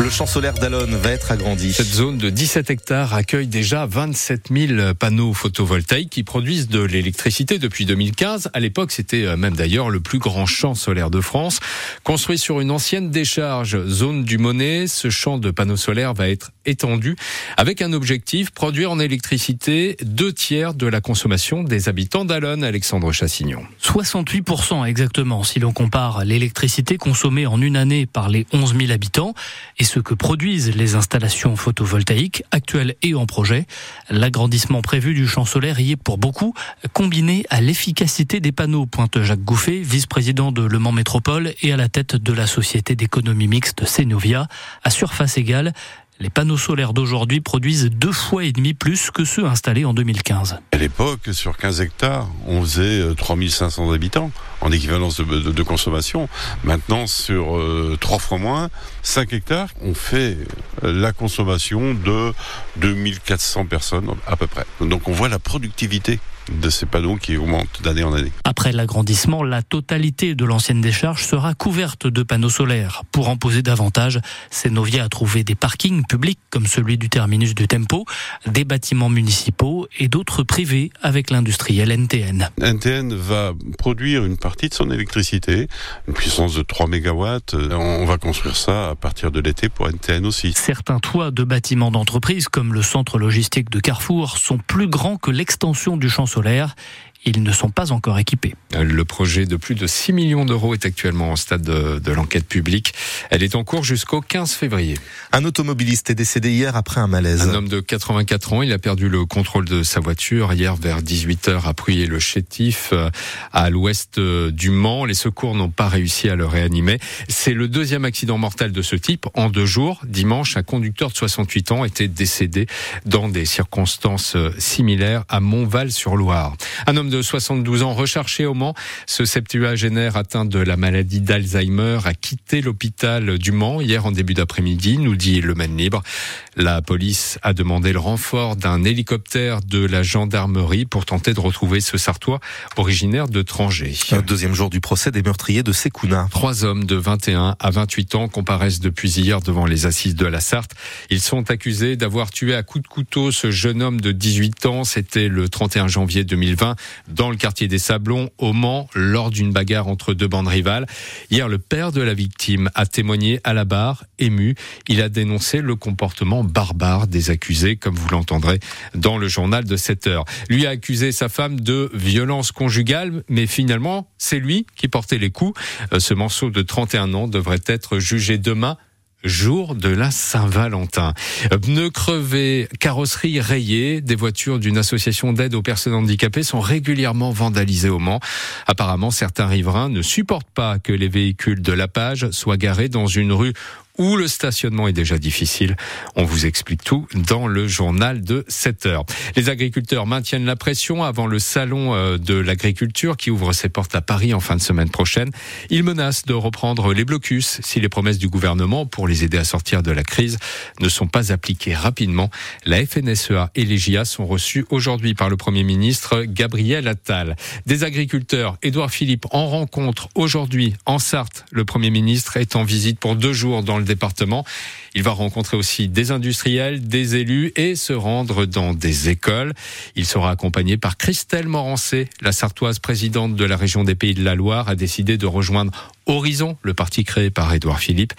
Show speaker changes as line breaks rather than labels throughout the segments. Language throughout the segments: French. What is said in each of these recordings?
Le champ solaire d'Alonne va être agrandi.
Cette zone de 17 hectares accueille déjà 27 000 panneaux photovoltaïques qui produisent de l'électricité depuis 2015. À l'époque, c'était euh, même d'ailleurs le plus grand champ solaire de France. Construit sur une ancienne décharge, zone du Monet, ce champ de panneaux solaires va être étendu avec un objectif, produire en électricité deux tiers de la consommation des habitants d'Alonne, Alexandre Chassignon.
68% exactement si l'on compare l'électricité consommée en une année par les 11 000 habitants et ce que produisent les installations photovoltaïques actuelles et en projet. L'agrandissement prévu du champ solaire y est pour beaucoup combiné à l'efficacité des panneaux, pointe Jacques Gouffet, vice-président de Le Mans Métropole et à la tête de la société d'économie mixte Cenovia. À surface égale, les panneaux solaires d'aujourd'hui produisent deux fois et demi plus que ceux installés en 2015.
À l'époque, sur 15 hectares, on faisait 3500 euh, habitants en équivalence de, consommation. Maintenant, sur euh, trois fois moins, 5 hectares, on fait euh, la consommation de 2400 personnes à peu près. Donc on voit la productivité de ces panneaux qui augmentent d'année en année.
Après l'agrandissement, la totalité de l'ancienne décharge sera couverte de panneaux solaires. Pour en poser davantage, Cenovia a trouvé des parkings publics comme celui du terminus du Tempo, des bâtiments municipaux et d'autres privés avec l'industriel NTN.
NTN va produire une partie de son électricité, une puissance de 3 mégawatts. On va construire ça à partir de l'été pour NTN aussi.
Certains toits de bâtiments d'entreprise comme le centre logistique de Carrefour sont plus grands que l'extension du champ solaire ils ne sont pas encore équipés.
Le projet de plus de 6 millions d'euros est actuellement au stade de, l'enquête publique. Elle est en cours jusqu'au 15 février.
Un automobiliste est décédé hier après un malaise.
Un homme de 84 ans, il a perdu le contrôle de sa voiture hier vers 18h à le chétif euh, à l'ouest euh, du Mans. Les secours n'ont pas réussi à le réanimer. C'est le deuxième accident mortel de ce type en deux jours. Dimanche, un conducteur de 68 ans était décédé dans des circonstances euh, similaires à Montval-sur-Loire. Un homme de 72 ans recherché au Mans. Ce septuagénaire atteint de la maladie d'Alzheimer a quitté l'hôpital du Mans hier en début d'après-midi, nous dit le Maine Libre. La police a demandé le renfort d'un hélicoptère de la gendarmerie pour tenter de retrouver ce Sartois originaire de Trangé.
Deuxième jour du procès des meurtriers de Sekouna.
Trois hommes de 21 à 28 ans comparaissent depuis hier devant les assises de la Sarthe. Ils sont accusés d'avoir tué à coups de couteau ce jeune homme de 18 ans. C'était le 31 janvier 2020 dans le quartier des Sablons, au Mans, lors d'une bagarre entre deux bandes rivales. Hier, le père de la victime a témoigné à la barre, ému. Il a dénoncé le comportement barbare des accusés, comme vous l'entendrez dans le journal de 7 heures. Lui a accusé sa femme de violence conjugale, mais finalement, c'est lui qui portait les coups. Euh, ce morceau de 31 ans devrait être jugé demain jour de la Saint-Valentin. Pneus crevés, carrosserie rayée, des voitures d'une association d'aide aux personnes handicapées sont régulièrement vandalisées au Mans. Apparemment, certains riverains ne supportent pas que les véhicules de la page soient garés dans une rue où le stationnement est déjà difficile. On vous explique tout dans le journal de 7 heures. Les agriculteurs maintiennent la pression avant le salon euh, de l'agriculture qui ouvre ses portes à Paris en fin de semaine prochaine. Ils menacent de reprendre les blocus si les promesses du gouvernement pour les aider à sortir de la crise ne sont pas appliquées rapidement. La FNSEA et les GIA sont reçus aujourd'hui par le Premier ministre Gabriel Attal. Des agriculteurs, Édouard Philippe en rencontre aujourd'hui en Sarthe. Le Premier ministre est en visite pour deux jours dans le Il va rencontrer aussi des industriels, des élus et se rendre dans des écoles. Il sera accompagné par Christelle Morancé, la sartoise présidente de la région des Pays de la Loire, a décidé de rejoindre Horizon, le parti créé par Édouard Philippe.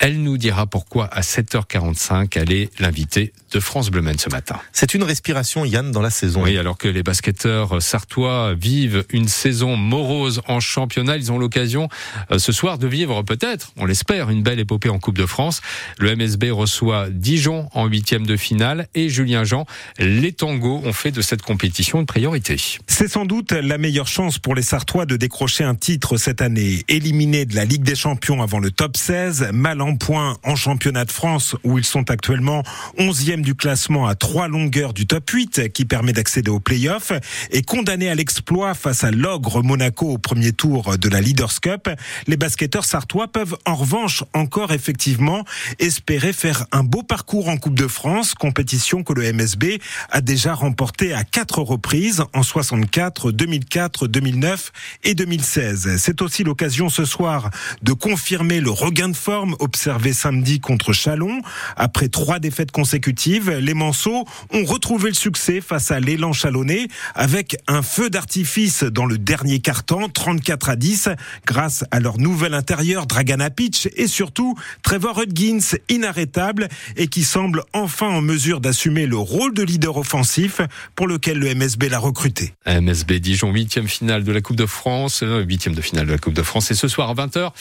Elle nous dira pourquoi à 7h45 elle est l'invitée de France Bleu ce matin.
C'est une respiration, Yann, dans la saison.
Oui, alors que les basketteurs sartois vivent une saison morose en championnat, ils ont l'occasion euh, ce soir de vivre peut-être, on l'espère, une belle épopée en Coupe de France. Le MSB reçoit Dijon en huitième de finale et Julien Jean, les tangos ont fait de cette compétition une priorité.
C'est sans doute la meilleure chance pour les Sartois de décrocher un titre cette année. Éliminés de la Ligue des Champions avant le top 16, mal en point en championnat de France où ils sont actuellement 11e du classement à trois longueurs du top 8 qui permet d'accéder aux playoffs et condamné à l'exploit face à l'ogre Monaco au premier tour de la Leaders Cup, les basketteurs sartois peuvent en revanche encore effectivement espérer faire un beau parcours en Coupe de France, compétition que le MSB a déjà remportée à quatre reprises en 64, 2004, 2009 et 2016. C'est aussi l'occasion ce soir de confirmer le regain de forme observé observé samedi contre Chalon. Après trois défaites consécutives, les Manceaux ont retrouvé le succès face à l'élan chalonnais avec un feu d'artifice dans le dernier quart-temps, 34 à 10, grâce à leur nouvel intérieur Dragana Pitch et surtout Trevor Hudgins, inarrêtable et qui semble enfin en mesure d'assumer le rôle de leader offensif pour lequel le MSB l'a recruté.
MSB Dijon, huitième finale de la Coupe de France, euh, huitième de finale de la Coupe de France et ce soir à 20h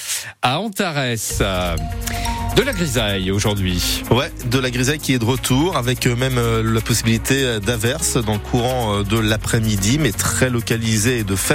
à Antares. De la grisaille aujourd'hui.
Ouais, de la grisaille qui est de retour avec euh, même euh, la possibilité d'averse dans le courant de l'après-midi, mais très localisée et de faible